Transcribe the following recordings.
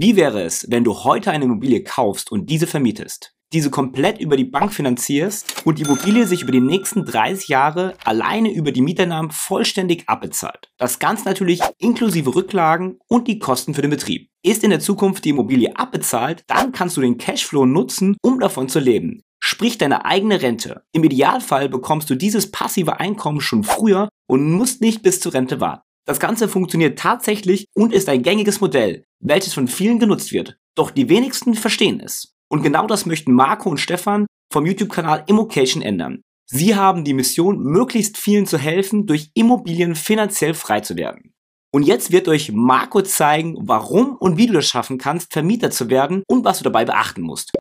Wie wäre es, wenn du heute eine Immobilie kaufst und diese vermietest? Diese komplett über die Bank finanzierst und die Immobilie sich über die nächsten 30 Jahre alleine über die Mieteinnahmen vollständig abbezahlt. Das Ganze natürlich inklusive Rücklagen und die Kosten für den Betrieb. Ist in der Zukunft die Immobilie abbezahlt, dann kannst du den Cashflow nutzen, um davon zu leben. Sprich deine eigene Rente. Im Idealfall bekommst du dieses passive Einkommen schon früher und musst nicht bis zur Rente warten. Das Ganze funktioniert tatsächlich und ist ein gängiges Modell, welches von vielen genutzt wird. Doch die wenigsten verstehen es. Und genau das möchten Marco und Stefan vom YouTube-Kanal Immocation ändern. Sie haben die Mission, möglichst vielen zu helfen, durch Immobilien finanziell frei zu werden. Und jetzt wird euch Marco zeigen, warum und wie du das schaffen kannst, Vermieter zu werden und was du dabei beachten musst.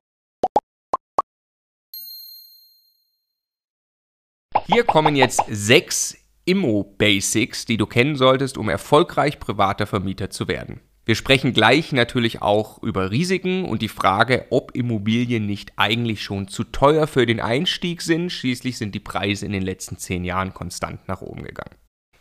Hier kommen jetzt sechs Immo-Basics, die du kennen solltest, um erfolgreich privater Vermieter zu werden. Wir sprechen gleich natürlich auch über Risiken und die Frage, ob Immobilien nicht eigentlich schon zu teuer für den Einstieg sind. Schließlich sind die Preise in den letzten zehn Jahren konstant nach oben gegangen.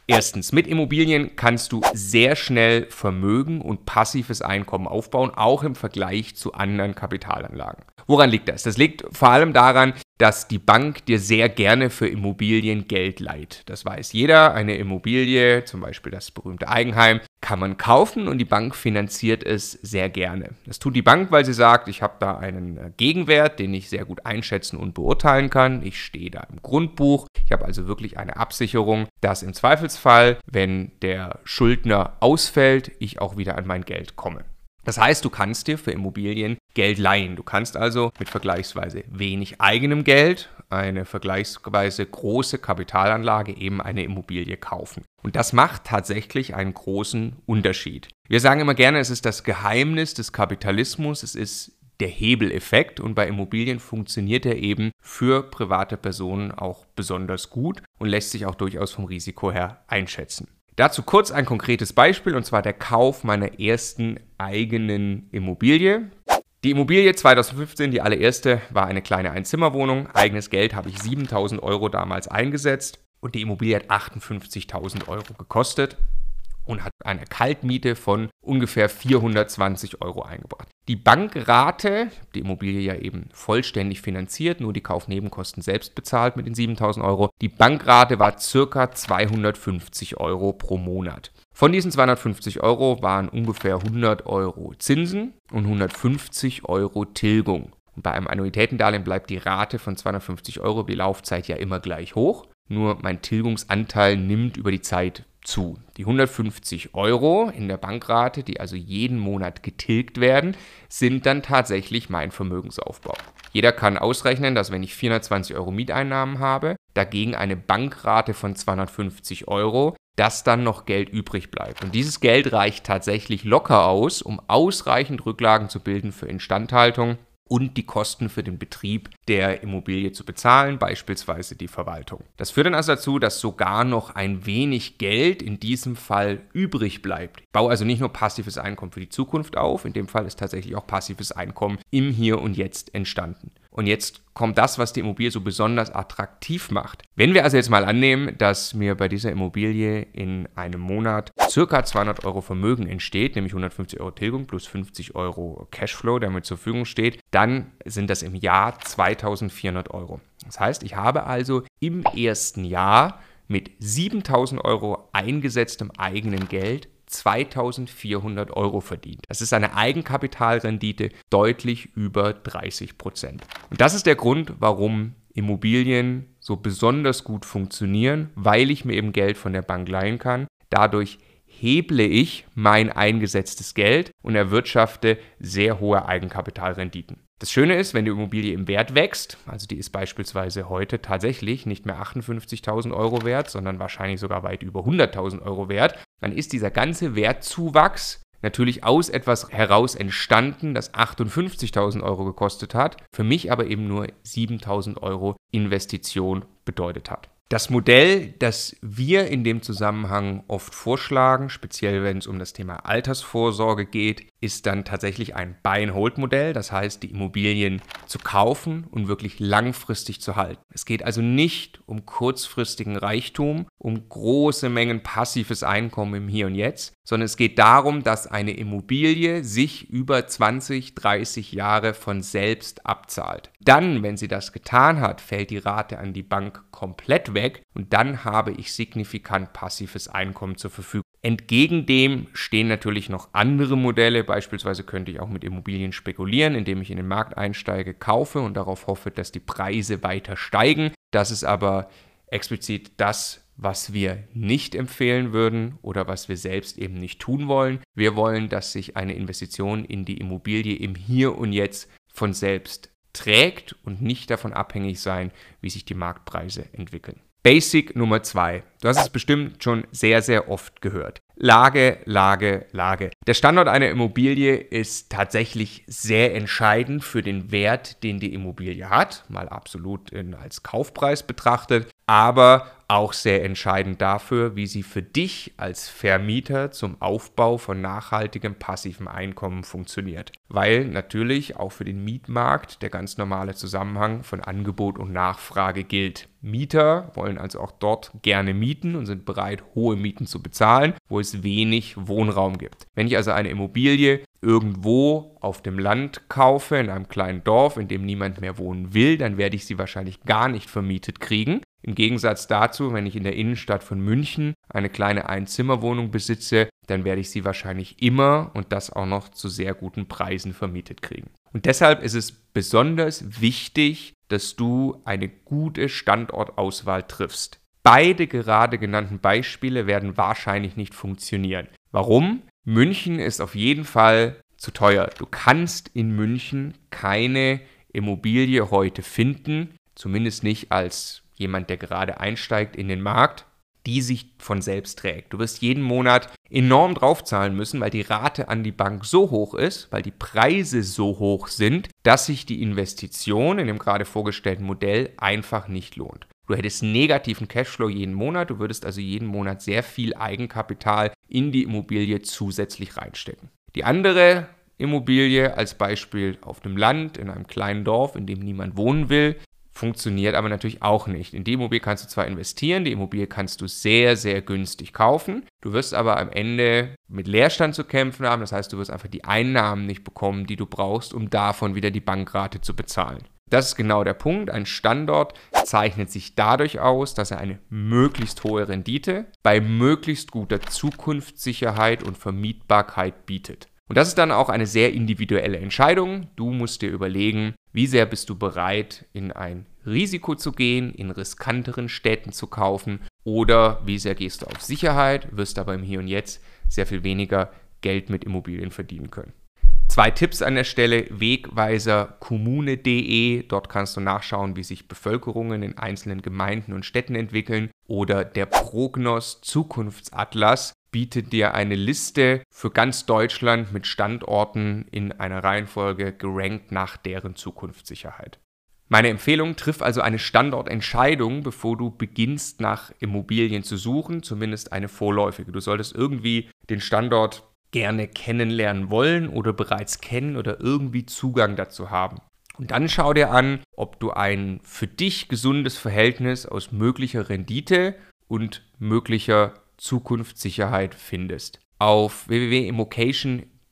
Erstens, mit Immobilien kannst du sehr schnell Vermögen und passives Einkommen aufbauen, auch im Vergleich zu anderen Kapitalanlagen. Woran liegt das? Das liegt vor allem daran, dass die Bank dir sehr gerne für Immobilien Geld leiht. Das weiß jeder. Eine Immobilie, zum Beispiel das berühmte Eigenheim, kann man kaufen und die Bank finanziert es sehr gerne. Das tut die Bank, weil sie sagt, ich habe da einen äh, Gegenwert, den ich sehr gut einschätzen und beurteilen kann. Ich stehe da im Grundbuch. Ich habe also wirklich eine Absicherung, dass im Zweifelsfall, wenn der Schuldner ausfällt, ich auch wieder an mein Geld komme. Das heißt, du kannst dir für Immobilien Geld leihen. Du kannst also mit vergleichsweise wenig eigenem Geld eine vergleichsweise große Kapitalanlage, eben eine Immobilie kaufen. Und das macht tatsächlich einen großen Unterschied. Wir sagen immer gerne, es ist das Geheimnis des Kapitalismus, es ist der Hebeleffekt und bei Immobilien funktioniert er eben für private Personen auch besonders gut und lässt sich auch durchaus vom Risiko her einschätzen. Dazu kurz ein konkretes Beispiel und zwar der Kauf meiner ersten eigenen Immobilie. Die Immobilie 2015, die allererste, war eine kleine Einzimmerwohnung. Eigenes Geld habe ich 7000 Euro damals eingesetzt und die Immobilie hat 58.000 Euro gekostet und hat eine Kaltmiete von ungefähr 420 Euro eingebracht. Die Bankrate, die Immobilie ja eben vollständig finanziert, nur die Kaufnebenkosten selbst bezahlt mit den 7000 Euro, die Bankrate war circa 250 Euro pro Monat. Von diesen 250 Euro waren ungefähr 100 Euro Zinsen und 150 Euro Tilgung. Und bei einem Annuitätendarlehen bleibt die Rate von 250 Euro die Laufzeit ja immer gleich hoch. Nur mein Tilgungsanteil nimmt über die Zeit zu. Die 150 Euro in der Bankrate, die also jeden Monat getilgt werden, sind dann tatsächlich mein Vermögensaufbau. Jeder kann ausrechnen, dass wenn ich 420 Euro Mieteinnahmen habe, dagegen eine Bankrate von 250 Euro, dass dann noch Geld übrig bleibt. Und dieses Geld reicht tatsächlich locker aus, um ausreichend Rücklagen zu bilden für Instandhaltung und die Kosten für den Betrieb der Immobilie zu bezahlen, beispielsweise die Verwaltung. Das führt dann also dazu, dass sogar noch ein wenig Geld in diesem Fall übrig bleibt. Ich baue also nicht nur passives Einkommen für die Zukunft auf, in dem Fall ist tatsächlich auch passives Einkommen im Hier und Jetzt entstanden. Und jetzt kommt das, was die Immobilie so besonders attraktiv macht. Wenn wir also jetzt mal annehmen, dass mir bei dieser Immobilie in einem Monat circa 200 Euro Vermögen entsteht, nämlich 150 Euro Tilgung plus 50 Euro Cashflow, der mir zur Verfügung steht, dann sind das im Jahr 2400 Euro. Das heißt, ich habe also im ersten Jahr mit 7000 Euro eingesetztem eigenen Geld 2400 Euro verdient. Das ist eine Eigenkapitalrendite deutlich über 30 Prozent. Und das ist der Grund, warum Immobilien so besonders gut funktionieren, weil ich mir eben Geld von der Bank leihen kann. Dadurch heble ich mein eingesetztes Geld und erwirtschafte sehr hohe Eigenkapitalrenditen. Das Schöne ist, wenn die Immobilie im Wert wächst, also die ist beispielsweise heute tatsächlich nicht mehr 58.000 Euro wert, sondern wahrscheinlich sogar weit über 100.000 Euro wert, dann ist dieser ganze Wertzuwachs natürlich aus etwas heraus entstanden, das 58.000 Euro gekostet hat, für mich aber eben nur 7.000 Euro Investition bedeutet hat. Das Modell, das wir in dem Zusammenhang oft vorschlagen, speziell wenn es um das Thema Altersvorsorge geht, ist dann tatsächlich ein Buy-and-Hold-Modell, das heißt, die Immobilien zu kaufen und wirklich langfristig zu halten. Es geht also nicht um kurzfristigen Reichtum, um große Mengen passives Einkommen im Hier und Jetzt, sondern es geht darum, dass eine Immobilie sich über 20, 30 Jahre von selbst abzahlt. Dann, wenn sie das getan hat, fällt die Rate an die Bank komplett weg und dann habe ich signifikant passives Einkommen zur Verfügung. Entgegen dem stehen natürlich noch andere Modelle. Beispielsweise könnte ich auch mit Immobilien spekulieren, indem ich in den Markt einsteige, kaufe und darauf hoffe, dass die Preise weiter steigen. Das ist aber explizit das, was wir nicht empfehlen würden oder was wir selbst eben nicht tun wollen. Wir wollen, dass sich eine Investition in die Immobilie im Hier und Jetzt von selbst trägt und nicht davon abhängig sein, wie sich die Marktpreise entwickeln. Basic Nummer zwei. Du hast es bestimmt schon sehr, sehr oft gehört. Lage, Lage, Lage. Der Standort einer Immobilie ist tatsächlich sehr entscheidend für den Wert, den die Immobilie hat, mal absolut in, als Kaufpreis betrachtet, aber auch sehr entscheidend dafür, wie sie für dich als Vermieter zum Aufbau von nachhaltigem passivem Einkommen funktioniert. Weil natürlich auch für den Mietmarkt der ganz normale Zusammenhang von Angebot und Nachfrage gilt. Mieter wollen also auch dort gerne mieten und sind bereit, hohe Mieten zu bezahlen, wo es wenig Wohnraum gibt. Wenn ich also eine Immobilie irgendwo auf dem Land kaufe, in einem kleinen Dorf, in dem niemand mehr wohnen will, dann werde ich sie wahrscheinlich gar nicht vermietet kriegen. Im Gegensatz dazu, wenn ich in der Innenstadt von München eine kleine Einzimmerwohnung besitze, dann werde ich sie wahrscheinlich immer und das auch noch zu sehr guten Preisen vermietet kriegen. Und deshalb ist es besonders wichtig, dass du eine gute Standortauswahl triffst. Beide gerade genannten Beispiele werden wahrscheinlich nicht funktionieren. Warum? München ist auf jeden Fall zu teuer. Du kannst in München keine Immobilie heute finden, zumindest nicht als jemand, der gerade einsteigt in den Markt, die sich von selbst trägt. Du wirst jeden Monat enorm draufzahlen müssen, weil die Rate an die Bank so hoch ist, weil die Preise so hoch sind, dass sich die Investition in dem gerade vorgestellten Modell einfach nicht lohnt. Du hättest negativen Cashflow jeden Monat, du würdest also jeden Monat sehr viel Eigenkapital in die Immobilie zusätzlich reinstecken. Die andere Immobilie als Beispiel auf dem Land, in einem kleinen Dorf, in dem niemand wohnen will, funktioniert aber natürlich auch nicht. In die Immobilie kannst du zwar investieren, die Immobilie kannst du sehr, sehr günstig kaufen. Du wirst aber am Ende mit Leerstand zu kämpfen haben. Das heißt, du wirst einfach die Einnahmen nicht bekommen, die du brauchst, um davon wieder die Bankrate zu bezahlen. Das ist genau der Punkt. Ein Standort zeichnet sich dadurch aus, dass er eine möglichst hohe Rendite bei möglichst guter Zukunftssicherheit und Vermietbarkeit bietet. Und das ist dann auch eine sehr individuelle Entscheidung. Du musst dir überlegen, wie sehr bist du bereit, in ein Risiko zu gehen, in riskanteren Städten zu kaufen oder wie sehr gehst du auf Sicherheit, wirst aber im Hier und Jetzt sehr viel weniger Geld mit Immobilien verdienen können. Zwei Tipps an der Stelle: Wegweiser kommune.de. Dort kannst du nachschauen, wie sich Bevölkerungen in einzelnen Gemeinden und Städten entwickeln. Oder der Prognos Zukunftsatlas bietet dir eine Liste für ganz Deutschland mit Standorten in einer Reihenfolge gerankt nach deren Zukunftssicherheit. Meine Empfehlung, triff also eine Standortentscheidung, bevor du beginnst nach Immobilien zu suchen, zumindest eine vorläufige. Du solltest irgendwie den Standort gerne kennenlernen wollen oder bereits kennen oder irgendwie Zugang dazu haben. Und dann schau dir an, ob du ein für dich gesundes Verhältnis aus möglicher Rendite und möglicher Zukunftssicherheit findest. Auf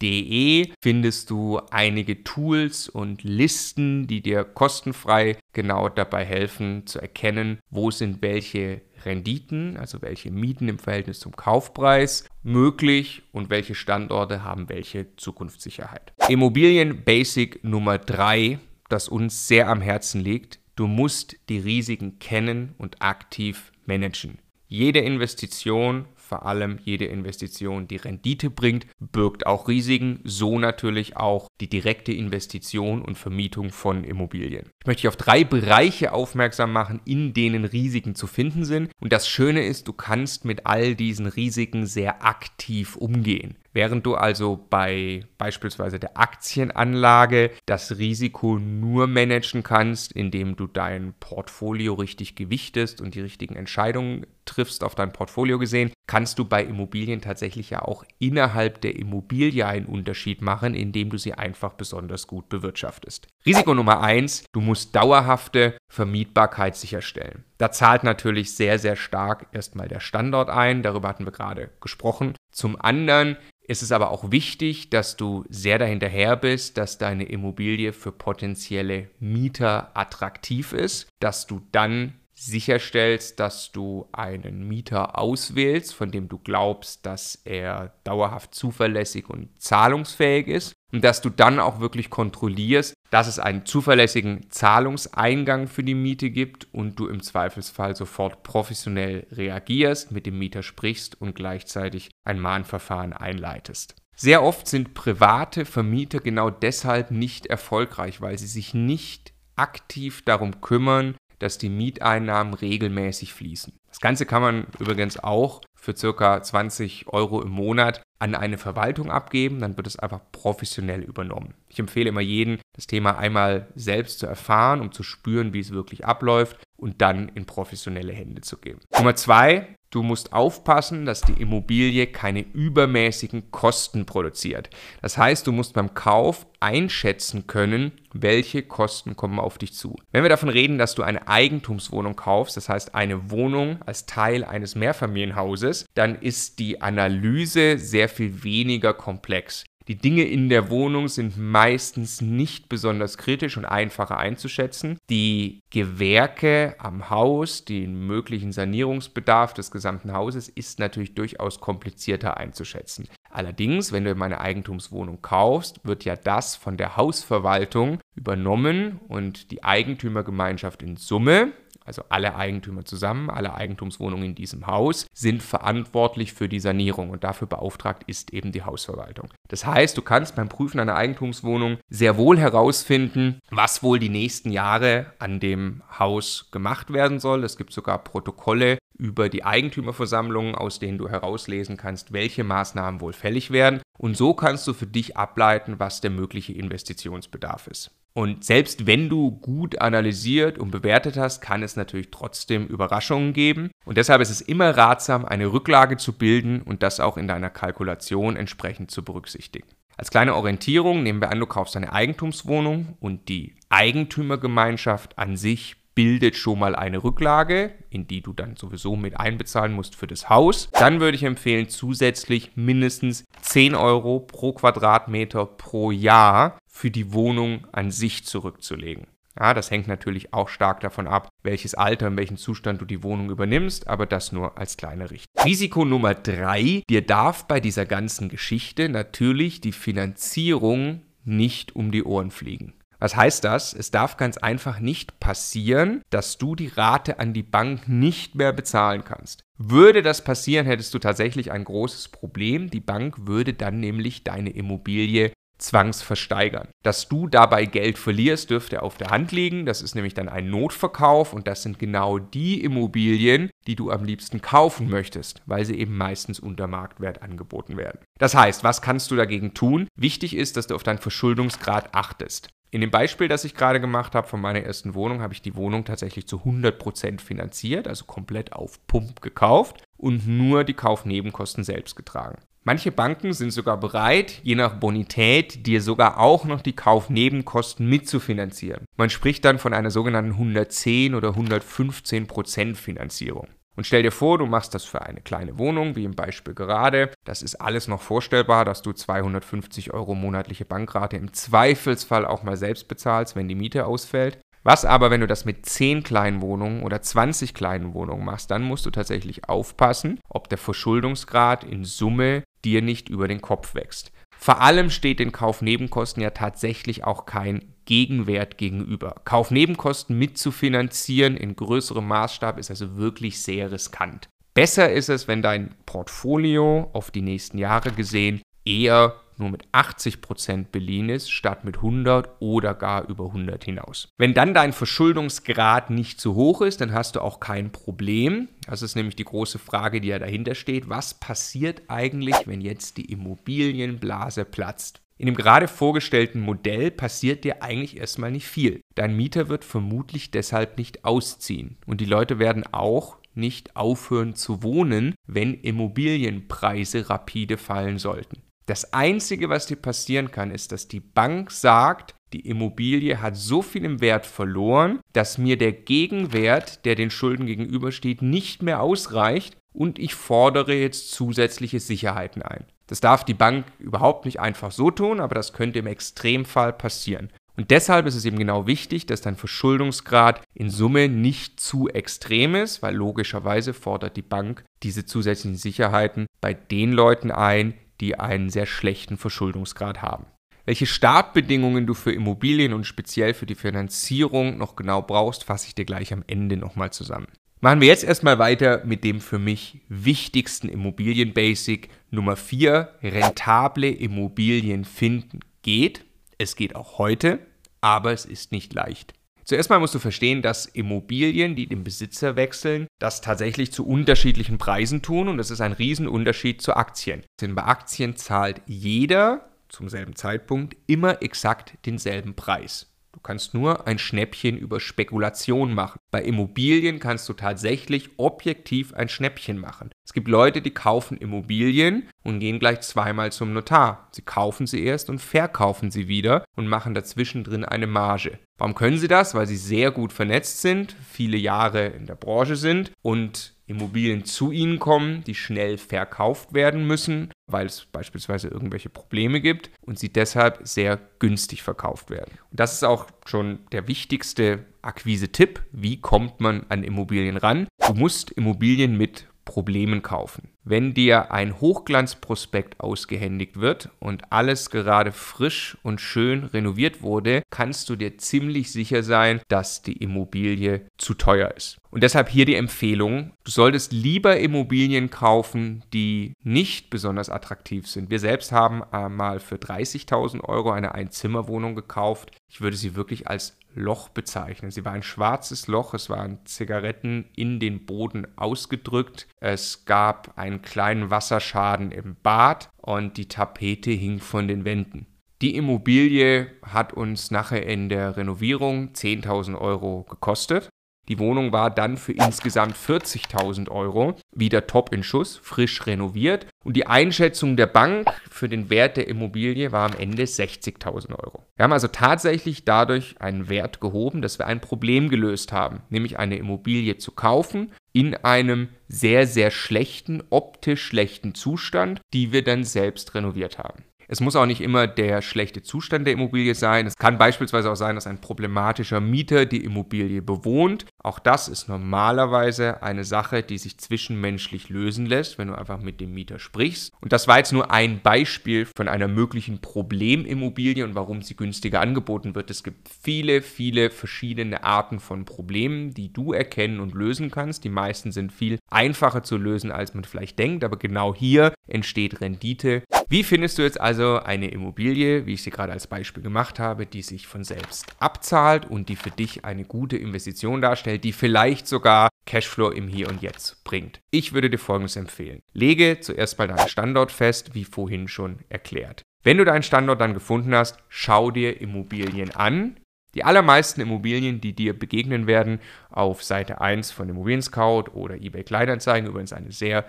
www.immocation.de findest du einige Tools und Listen, die dir kostenfrei genau dabei helfen zu erkennen, wo sind welche Renditen, also welche Mieten im Verhältnis zum Kaufpreis möglich und welche Standorte haben welche Zukunftssicherheit. Immobilien Basic Nummer 3, das uns sehr am Herzen liegt. Du musst die Risiken kennen und aktiv managen. Jede Investition, vor allem jede Investition, die Rendite bringt, birgt auch Risiken, so natürlich auch die direkte Investition und Vermietung von Immobilien. Ich möchte dich auf drei Bereiche aufmerksam machen, in denen Risiken zu finden sind. Und das Schöne ist, du kannst mit all diesen Risiken sehr aktiv umgehen. Während du also bei beispielsweise der Aktienanlage das Risiko nur managen kannst, indem du dein Portfolio richtig gewichtest und die richtigen Entscheidungen triffst auf dein Portfolio gesehen, kannst du bei Immobilien tatsächlich ja auch innerhalb der Immobilie einen Unterschied machen, indem du sie einfach besonders gut bewirtschaftest. Risiko Nummer eins: du musst dauerhafte Vermietbarkeit sicherstellen. Da zahlt natürlich sehr, sehr stark erstmal der Standort ein, darüber hatten wir gerade gesprochen. Zum anderen ist es aber auch wichtig, dass du sehr dahinterher bist, dass deine Immobilie für potenzielle Mieter attraktiv ist, dass du dann sicherstellst, dass du einen Mieter auswählst, von dem du glaubst, dass er dauerhaft zuverlässig und zahlungsfähig ist und dass du dann auch wirklich kontrollierst, dass es einen zuverlässigen Zahlungseingang für die Miete gibt und du im Zweifelsfall sofort professionell reagierst, mit dem Mieter sprichst und gleichzeitig ein Mahnverfahren einleitest. Sehr oft sind private Vermieter genau deshalb nicht erfolgreich, weil sie sich nicht aktiv darum kümmern, dass die Mieteinnahmen regelmäßig fließen. Das Ganze kann man übrigens auch für circa 20 Euro im Monat an eine Verwaltung abgeben, dann wird es einfach professionell übernommen. Ich empfehle immer jeden, das Thema einmal selbst zu erfahren, um zu spüren, wie es wirklich abläuft und dann in professionelle Hände zu geben. Nummer zwei, Du musst aufpassen, dass die Immobilie keine übermäßigen Kosten produziert. Das heißt, du musst beim Kauf einschätzen können, welche Kosten kommen auf dich zu. Wenn wir davon reden, dass du eine Eigentumswohnung kaufst, das heißt eine Wohnung als Teil eines Mehrfamilienhauses, dann ist die Analyse sehr viel weniger komplex. Die Dinge in der Wohnung sind meistens nicht besonders kritisch und einfacher einzuschätzen. Die Gewerke am Haus, den möglichen Sanierungsbedarf des gesamten Hauses ist natürlich durchaus komplizierter einzuschätzen. Allerdings, wenn du meine Eigentumswohnung kaufst, wird ja das von der Hausverwaltung übernommen und die Eigentümergemeinschaft in Summe also alle Eigentümer zusammen, alle Eigentumswohnungen in diesem Haus, sind verantwortlich für die Sanierung und dafür beauftragt ist eben die Hausverwaltung. Das heißt, du kannst beim Prüfen einer Eigentumswohnung sehr wohl herausfinden, was wohl die nächsten Jahre an dem Haus gemacht werden soll. Es gibt sogar Protokolle über die Eigentümerversammlungen, aus denen du herauslesen kannst, welche Maßnahmen wohl fällig werden. Und so kannst du für dich ableiten, was der mögliche Investitionsbedarf ist. Und selbst wenn du gut analysiert und bewertet hast, kann es natürlich trotzdem Überraschungen geben. Und deshalb ist es immer ratsam, eine Rücklage zu bilden und das auch in deiner Kalkulation entsprechend zu berücksichtigen. Als kleine Orientierung nehmen wir an, du kaufst eine Eigentumswohnung und die Eigentümergemeinschaft an sich bildet schon mal eine Rücklage, in die du dann sowieso mit einbezahlen musst für das Haus. Dann würde ich empfehlen, zusätzlich mindestens 10 Euro pro Quadratmeter pro Jahr für die Wohnung an sich zurückzulegen. Ja, das hängt natürlich auch stark davon ab, welches Alter, in welchem Zustand du die Wohnung übernimmst, aber das nur als kleine Richtung. Risiko Nummer drei, dir darf bei dieser ganzen Geschichte natürlich die Finanzierung nicht um die Ohren fliegen. Was heißt das? Es darf ganz einfach nicht passieren, dass du die Rate an die Bank nicht mehr bezahlen kannst. Würde das passieren, hättest du tatsächlich ein großes Problem. Die Bank würde dann nämlich deine Immobilie zwangsversteigern. Dass du dabei Geld verlierst, dürfte auf der Hand liegen. Das ist nämlich dann ein Notverkauf und das sind genau die Immobilien, die du am liebsten kaufen möchtest, weil sie eben meistens unter Marktwert angeboten werden. Das heißt, was kannst du dagegen tun? Wichtig ist, dass du auf deinen Verschuldungsgrad achtest. In dem Beispiel, das ich gerade gemacht habe von meiner ersten Wohnung, habe ich die Wohnung tatsächlich zu 100% finanziert, also komplett auf Pump gekauft und nur die Kaufnebenkosten selbst getragen. Manche Banken sind sogar bereit, je nach Bonität, dir sogar auch noch die Kaufnebenkosten mitzufinanzieren. Man spricht dann von einer sogenannten 110 oder 115% Finanzierung. Und stell dir vor, du machst das für eine kleine Wohnung, wie im Beispiel gerade. Das ist alles noch vorstellbar, dass du 250 Euro monatliche Bankrate im Zweifelsfall auch mal selbst bezahlst, wenn die Miete ausfällt. Was aber, wenn du das mit 10 kleinen Wohnungen oder 20 kleinen Wohnungen machst, dann musst du tatsächlich aufpassen, ob der Verschuldungsgrad in Summe dir nicht über den Kopf wächst. Vor allem steht den Kaufnebenkosten ja tatsächlich auch kein Gegenwert gegenüber. Kaufnebenkosten mitzufinanzieren in größerem Maßstab ist also wirklich sehr riskant. Besser ist es, wenn dein Portfolio auf die nächsten Jahre gesehen eher nur mit 80% beliehen ist, statt mit 100 oder gar über 100 hinaus. Wenn dann dein Verschuldungsgrad nicht zu hoch ist, dann hast du auch kein Problem. Das ist nämlich die große Frage, die ja dahinter steht. Was passiert eigentlich, wenn jetzt die Immobilienblase platzt? In dem gerade vorgestellten Modell passiert dir eigentlich erstmal nicht viel. Dein Mieter wird vermutlich deshalb nicht ausziehen. Und die Leute werden auch nicht aufhören zu wohnen, wenn Immobilienpreise rapide fallen sollten. Das Einzige, was dir passieren kann, ist, dass die Bank sagt, die Immobilie hat so viel im Wert verloren, dass mir der Gegenwert, der den Schulden gegenübersteht, nicht mehr ausreicht und ich fordere jetzt zusätzliche Sicherheiten ein. Das darf die Bank überhaupt nicht einfach so tun, aber das könnte im Extremfall passieren. Und deshalb ist es eben genau wichtig, dass dein Verschuldungsgrad in Summe nicht zu extrem ist, weil logischerweise fordert die Bank diese zusätzlichen Sicherheiten bei den Leuten ein, die einen sehr schlechten Verschuldungsgrad haben. Welche Startbedingungen du für Immobilien und speziell für die Finanzierung noch genau brauchst, fasse ich dir gleich am Ende nochmal zusammen. Machen wir jetzt erstmal weiter mit dem für mich wichtigsten Immobilien-Basic Nummer 4. Rentable Immobilien finden geht. Es geht auch heute, aber es ist nicht leicht. Zuerst mal musst du verstehen, dass Immobilien, die den Besitzer wechseln, das tatsächlich zu unterschiedlichen Preisen tun und das ist ein Riesenunterschied zu Aktien. Denn bei Aktien zahlt jeder zum selben Zeitpunkt immer exakt denselben Preis. Du kannst nur ein Schnäppchen über Spekulation machen. Bei Immobilien kannst du tatsächlich objektiv ein Schnäppchen machen. Es gibt Leute, die kaufen Immobilien und gehen gleich zweimal zum Notar. Sie kaufen sie erst und verkaufen sie wieder und machen dazwischen drin eine Marge. Warum können sie das? Weil sie sehr gut vernetzt sind, viele Jahre in der Branche sind und Immobilien zu ihnen kommen, die schnell verkauft werden müssen, weil es beispielsweise irgendwelche Probleme gibt und sie deshalb sehr günstig verkauft werden. Und das ist auch schon der wichtigste Akquise-Tipp. Wie kommt man an Immobilien ran? Du musst Immobilien mit Problemen kaufen. Wenn dir ein Hochglanzprospekt ausgehändigt wird und alles gerade frisch und schön renoviert wurde, kannst du dir ziemlich sicher sein, dass die Immobilie zu teuer ist. Und deshalb hier die Empfehlung, du solltest lieber Immobilien kaufen, die nicht besonders attraktiv sind. Wir selbst haben mal für 30.000 Euro eine Einzimmerwohnung gekauft. Ich würde sie wirklich als Loch bezeichnen. Sie war ein schwarzes Loch, es waren Zigaretten in den Boden ausgedrückt, es gab einen kleinen Wasserschaden im Bad und die Tapete hing von den Wänden. Die Immobilie hat uns nachher in der Renovierung 10.000 Euro gekostet. Die Wohnung war dann für insgesamt 40.000 Euro wieder top in Schuss, frisch renoviert. Und die Einschätzung der Bank für den Wert der Immobilie war am Ende 60.000 Euro. Wir haben also tatsächlich dadurch einen Wert gehoben, dass wir ein Problem gelöst haben, nämlich eine Immobilie zu kaufen in einem sehr, sehr schlechten, optisch schlechten Zustand, die wir dann selbst renoviert haben. Es muss auch nicht immer der schlechte Zustand der Immobilie sein. Es kann beispielsweise auch sein, dass ein problematischer Mieter die Immobilie bewohnt. Auch das ist normalerweise eine Sache, die sich zwischenmenschlich lösen lässt, wenn du einfach mit dem Mieter sprichst. Und das war jetzt nur ein Beispiel von einer möglichen Problemimmobilie und warum sie günstiger angeboten wird. Es gibt viele, viele verschiedene Arten von Problemen, die du erkennen und lösen kannst. Die meisten sind viel einfacher zu lösen, als man vielleicht denkt, aber genau hier entsteht Rendite. Wie findest du jetzt also eine Immobilie, wie ich sie gerade als Beispiel gemacht habe, die sich von selbst abzahlt und die für dich eine gute Investition darstellt, die vielleicht sogar Cashflow im Hier und Jetzt bringt? Ich würde dir Folgendes empfehlen. Lege zuerst mal deinen Standort fest, wie vorhin schon erklärt. Wenn du deinen Standort dann gefunden hast, schau dir Immobilien an, die allermeisten Immobilien, die dir begegnen werden, auf Seite 1 von Immobilien Scout oder eBay Kleinanzeigen, übrigens eine sehr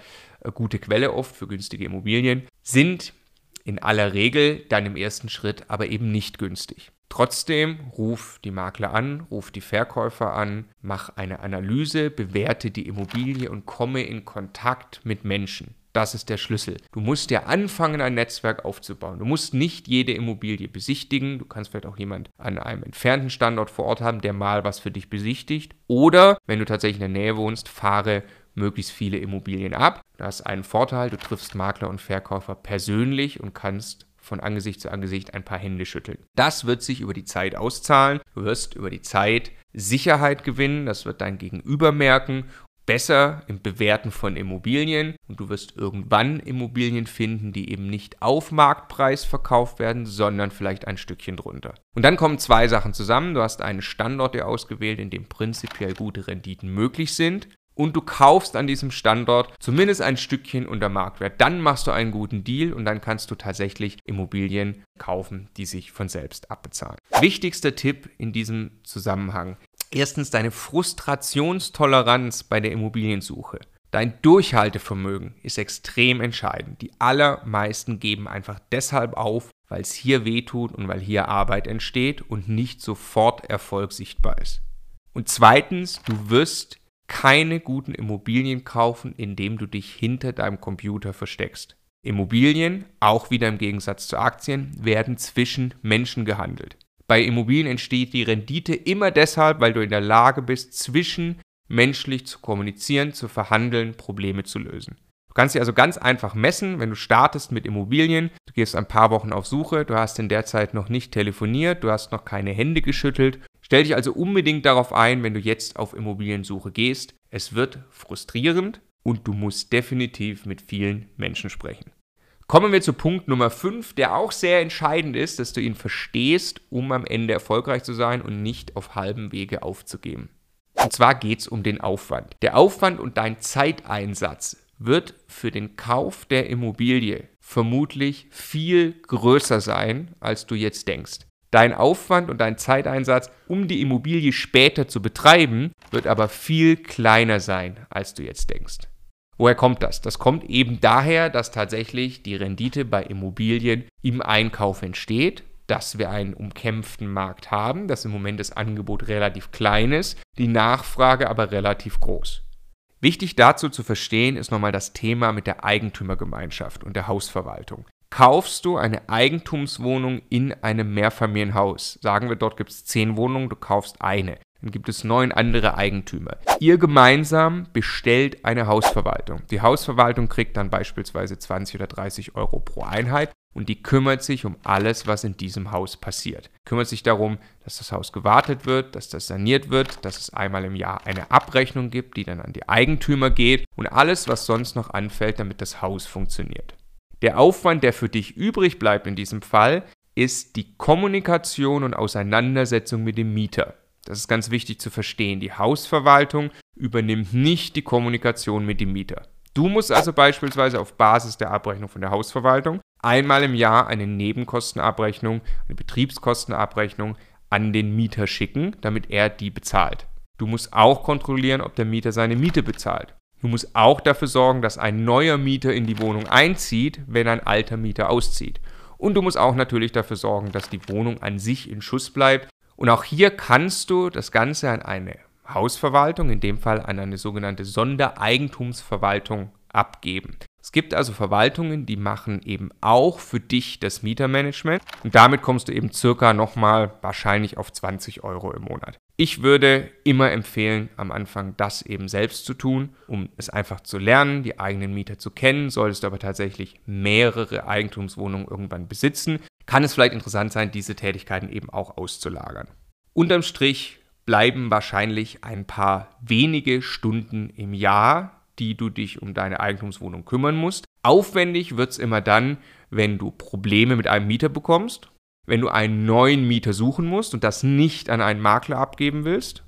gute Quelle oft für günstige Immobilien, sind in aller Regel dann im ersten Schritt aber eben nicht günstig. Trotzdem ruf die Makler an, ruf die Verkäufer an, mach eine Analyse, bewerte die Immobilie und komme in Kontakt mit Menschen. Das ist der Schlüssel. Du musst ja anfangen, ein Netzwerk aufzubauen. Du musst nicht jede Immobilie besichtigen. Du kannst vielleicht auch jemand an einem entfernten Standort vor Ort haben, der mal was für dich besichtigt. Oder, wenn du tatsächlich in der Nähe wohnst, fahre möglichst viele Immobilien ab. Das ist einen Vorteil. Du triffst Makler und Verkäufer persönlich und kannst von Angesicht zu Angesicht ein paar Hände schütteln. Das wird sich über die Zeit auszahlen. Du wirst über die Zeit Sicherheit gewinnen, das wird dein Gegenüber merken besser im Bewerten von Immobilien und du wirst irgendwann Immobilien finden, die eben nicht auf Marktpreis verkauft werden, sondern vielleicht ein Stückchen drunter. Und dann kommen zwei Sachen zusammen. Du hast einen Standort dir ausgewählt, in dem prinzipiell gute Renditen möglich sind und du kaufst an diesem Standort zumindest ein Stückchen unter Marktwert. Dann machst du einen guten Deal und dann kannst du tatsächlich Immobilien kaufen, die sich von selbst abbezahlen. Wichtigster Tipp in diesem Zusammenhang. Erstens deine Frustrationstoleranz bei der Immobiliensuche. Dein Durchhaltevermögen ist extrem entscheidend. Die allermeisten geben einfach deshalb auf, weil es hier wehtut und weil hier Arbeit entsteht und nicht sofort Erfolg sichtbar ist. Und zweitens, du wirst keine guten Immobilien kaufen, indem du dich hinter deinem Computer versteckst. Immobilien, auch wieder im Gegensatz zu Aktien, werden zwischen Menschen gehandelt. Bei Immobilien entsteht die Rendite immer deshalb, weil du in der Lage bist, zwischenmenschlich zu kommunizieren, zu verhandeln, Probleme zu lösen. Du kannst sie also ganz einfach messen, wenn du startest mit Immobilien, du gehst ein paar Wochen auf Suche, du hast in der Zeit noch nicht telefoniert, du hast noch keine Hände geschüttelt Stell dich also unbedingt darauf ein, wenn du jetzt auf Immobiliensuche gehst. Es wird frustrierend und du musst definitiv mit vielen Menschen sprechen. Kommen wir zu Punkt Nummer 5, der auch sehr entscheidend ist, dass du ihn verstehst, um am Ende erfolgreich zu sein und nicht auf halbem Wege aufzugeben. Und zwar geht es um den Aufwand. Der Aufwand und dein Zeiteinsatz wird für den Kauf der Immobilie vermutlich viel größer sein, als du jetzt denkst. Dein Aufwand und dein Zeiteinsatz, um die Immobilie später zu betreiben, wird aber viel kleiner sein, als du jetzt denkst. Woher kommt das? Das kommt eben daher, dass tatsächlich die Rendite bei Immobilien im Einkauf entsteht, dass wir einen umkämpften Markt haben, dass im Moment das Angebot relativ klein ist, die Nachfrage aber relativ groß. Wichtig dazu zu verstehen ist nochmal das Thema mit der Eigentümergemeinschaft und der Hausverwaltung kaufst du eine Eigentumswohnung in einem Mehrfamilienhaus. Sagen wir, dort gibt es zehn Wohnungen, du kaufst eine. Dann gibt es neun andere Eigentümer. Ihr gemeinsam bestellt eine Hausverwaltung. Die Hausverwaltung kriegt dann beispielsweise 20 oder 30 Euro pro Einheit und die kümmert sich um alles, was in diesem Haus passiert. Kümmert sich darum, dass das Haus gewartet wird, dass das saniert wird, dass es einmal im Jahr eine Abrechnung gibt, die dann an die Eigentümer geht und alles, was sonst noch anfällt, damit das Haus funktioniert. Der Aufwand, der für dich übrig bleibt in diesem Fall, ist die Kommunikation und Auseinandersetzung mit dem Mieter. Das ist ganz wichtig zu verstehen. Die Hausverwaltung übernimmt nicht die Kommunikation mit dem Mieter. Du musst also beispielsweise auf Basis der Abrechnung von der Hausverwaltung einmal im Jahr eine Nebenkostenabrechnung, eine Betriebskostenabrechnung an den Mieter schicken, damit er die bezahlt. Du musst auch kontrollieren, ob der Mieter seine Miete bezahlt. Du musst auch dafür sorgen, dass ein neuer Mieter in die Wohnung einzieht, wenn ein alter Mieter auszieht. Und du musst auch natürlich dafür sorgen, dass die Wohnung an sich in Schuss bleibt. Und auch hier kannst du das Ganze an eine Hausverwaltung, in dem Fall an eine sogenannte Sondereigentumsverwaltung, abgeben. Es gibt also Verwaltungen, die machen eben auch für dich das Mietermanagement und damit kommst du eben circa nochmal wahrscheinlich auf 20 Euro im Monat. Ich würde immer empfehlen, am Anfang das eben selbst zu tun, um es einfach zu lernen, die eigenen Mieter zu kennen. Solltest du aber tatsächlich mehrere Eigentumswohnungen irgendwann besitzen, kann es vielleicht interessant sein, diese Tätigkeiten eben auch auszulagern. Unterm Strich bleiben wahrscheinlich ein paar wenige Stunden im Jahr, die du dich um deine Eigentumswohnung kümmern musst. Aufwendig wird es immer dann, wenn du Probleme mit einem Mieter bekommst wenn du einen neuen Mieter suchen musst und das nicht an einen Makler abgeben willst.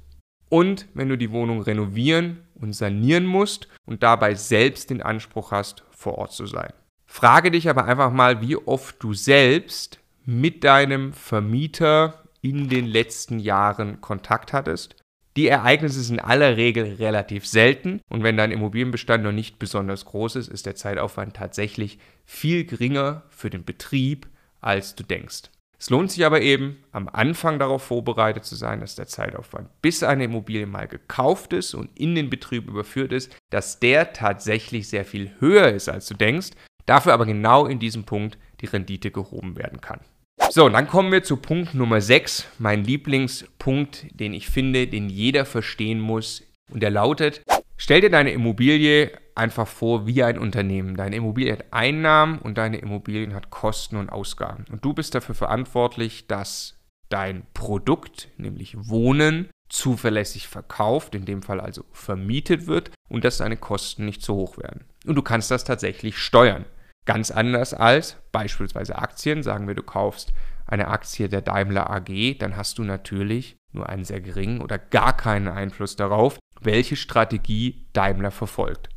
Und wenn du die Wohnung renovieren und sanieren musst und dabei selbst den Anspruch hast, vor Ort zu sein. Frage dich aber einfach mal, wie oft du selbst mit deinem Vermieter in den letzten Jahren Kontakt hattest. Die Ereignisse sind in aller Regel relativ selten und wenn dein Immobilienbestand noch nicht besonders groß ist, ist der Zeitaufwand tatsächlich viel geringer für den Betrieb, als du denkst. Es lohnt sich aber eben, am Anfang darauf vorbereitet zu sein, dass der Zeitaufwand, bis eine Immobilie mal gekauft ist und in den Betrieb überführt ist, dass der tatsächlich sehr viel höher ist, als du denkst, dafür aber genau in diesem Punkt die Rendite gehoben werden kann. So, und dann kommen wir zu Punkt Nummer 6, mein Lieblingspunkt, den ich finde, den jeder verstehen muss. Und der lautet, stell dir deine Immobilie einfach vor wie ein Unternehmen. Deine Immobilie hat Einnahmen und deine Immobilie hat Kosten und Ausgaben. Und du bist dafür verantwortlich, dass dein Produkt, nämlich Wohnen, zuverlässig verkauft, in dem Fall also vermietet wird und dass deine Kosten nicht zu hoch werden. Und du kannst das tatsächlich steuern. Ganz anders als beispielsweise Aktien. Sagen wir, du kaufst eine Aktie der Daimler AG, dann hast du natürlich nur einen sehr geringen oder gar keinen Einfluss darauf, welche Strategie Daimler verfolgt.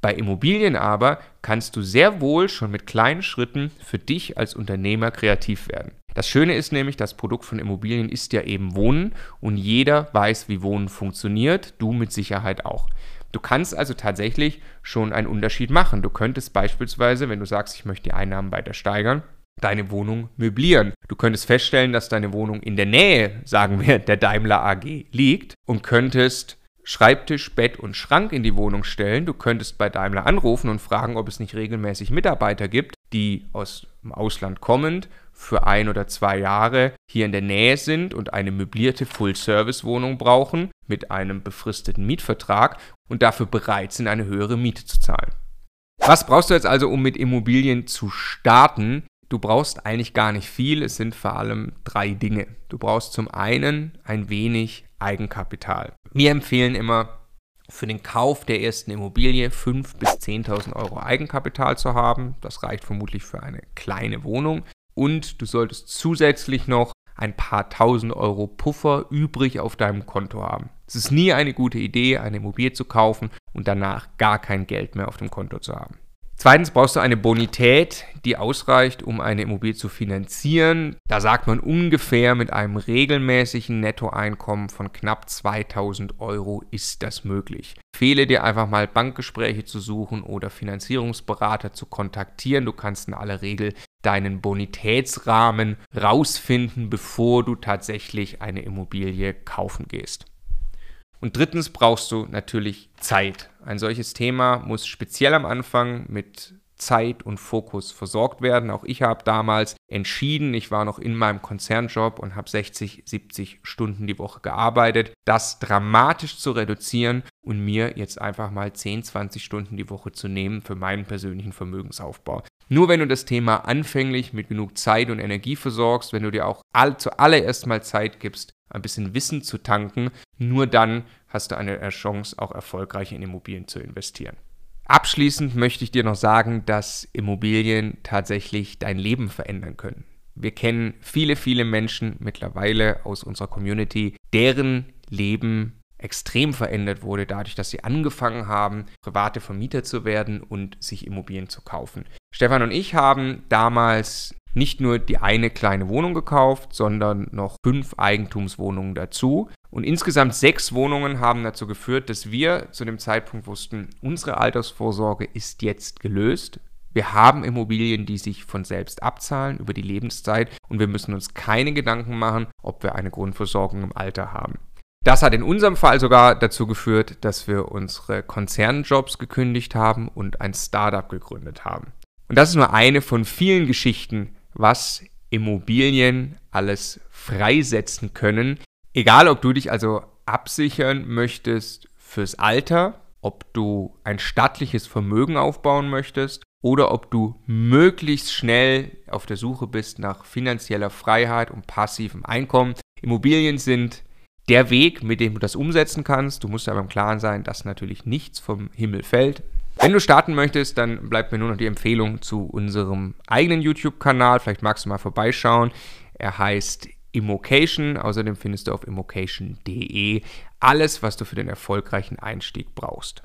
Bei Immobilien aber kannst du sehr wohl schon mit kleinen Schritten für dich als Unternehmer kreativ werden. Das Schöne ist nämlich, das Produkt von Immobilien ist ja eben Wohnen und jeder weiß, wie Wohnen funktioniert, du mit Sicherheit auch. Du kannst also tatsächlich schon einen Unterschied machen. Du könntest beispielsweise, wenn du sagst, ich möchte die Einnahmen weiter steigern, deine Wohnung möblieren. Du könntest feststellen, dass deine Wohnung in der Nähe, sagen wir, der Daimler AG liegt und könntest Schreibtisch, Bett und Schrank in die Wohnung stellen. Du könntest bei Daimler anrufen und fragen, ob es nicht regelmäßig Mitarbeiter gibt, die aus dem Ausland kommend für ein oder zwei Jahre hier in der Nähe sind und eine möblierte Full-Service-Wohnung brauchen mit einem befristeten Mietvertrag und dafür bereit sind, eine höhere Miete zu zahlen. Was brauchst du jetzt also, um mit Immobilien zu starten? Du brauchst eigentlich gar nicht viel, es sind vor allem drei Dinge. Du brauchst zum einen ein wenig Eigenkapital. Wir empfehlen immer für den Kauf der ersten Immobilie 5.000 bis 10.000 Euro Eigenkapital zu haben. Das reicht vermutlich für eine kleine Wohnung. Und du solltest zusätzlich noch ein paar tausend Euro Puffer übrig auf deinem Konto haben. Es ist nie eine gute Idee, eine Immobilie zu kaufen und danach gar kein Geld mehr auf dem Konto zu haben. Zweitens brauchst du eine Bonität, die ausreicht, um eine Immobilie zu finanzieren. Da sagt man ungefähr mit einem regelmäßigen Nettoeinkommen von knapp 2000 Euro ist das möglich. Fehle dir einfach mal Bankgespräche zu suchen oder Finanzierungsberater zu kontaktieren. Du kannst in aller Regel deinen Bonitätsrahmen rausfinden, bevor du tatsächlich eine Immobilie kaufen gehst. Und drittens brauchst du natürlich Zeit. Ein solches Thema muss speziell am Anfang mit Zeit und Fokus versorgt werden. Auch ich habe damals entschieden, ich war noch in meinem Konzernjob und habe 60, 70 Stunden die Woche gearbeitet, das dramatisch zu reduzieren und mir jetzt einfach mal 10, 20 Stunden die Woche zu nehmen für meinen persönlichen Vermögensaufbau. Nur wenn du das Thema anfänglich mit genug Zeit und Energie versorgst, wenn du dir auch all, zuallererst mal Zeit gibst, ein bisschen Wissen zu tanken, nur dann hast du eine Chance, auch erfolgreich in Immobilien zu investieren. Abschließend möchte ich dir noch sagen, dass Immobilien tatsächlich dein Leben verändern können. Wir kennen viele, viele Menschen mittlerweile aus unserer Community, deren Leben extrem verändert wurde, dadurch, dass sie angefangen haben, private Vermieter zu werden und sich Immobilien zu kaufen. Stefan und ich haben damals nicht nur die eine kleine Wohnung gekauft, sondern noch fünf Eigentumswohnungen dazu. Und insgesamt sechs Wohnungen haben dazu geführt, dass wir zu dem Zeitpunkt wussten, unsere Altersvorsorge ist jetzt gelöst. Wir haben Immobilien, die sich von selbst abzahlen über die Lebenszeit und wir müssen uns keine Gedanken machen, ob wir eine Grundversorgung im Alter haben. Das hat in unserem Fall sogar dazu geführt, dass wir unsere Konzernjobs gekündigt haben und ein Startup gegründet haben. Und das ist nur eine von vielen Geschichten, was Immobilien alles freisetzen können. Egal, ob du dich also absichern möchtest fürs Alter, ob du ein stattliches Vermögen aufbauen möchtest oder ob du möglichst schnell auf der Suche bist nach finanzieller Freiheit und passivem Einkommen. Immobilien sind der Weg, mit dem du das umsetzen kannst. Du musst aber im Klaren sein, dass natürlich nichts vom Himmel fällt. Wenn du starten möchtest, dann bleibt mir nur noch die Empfehlung zu unserem eigenen YouTube-Kanal. Vielleicht magst du mal vorbeischauen. Er heißt Immocation. Außerdem findest du auf immocation.de alles, was du für den erfolgreichen Einstieg brauchst.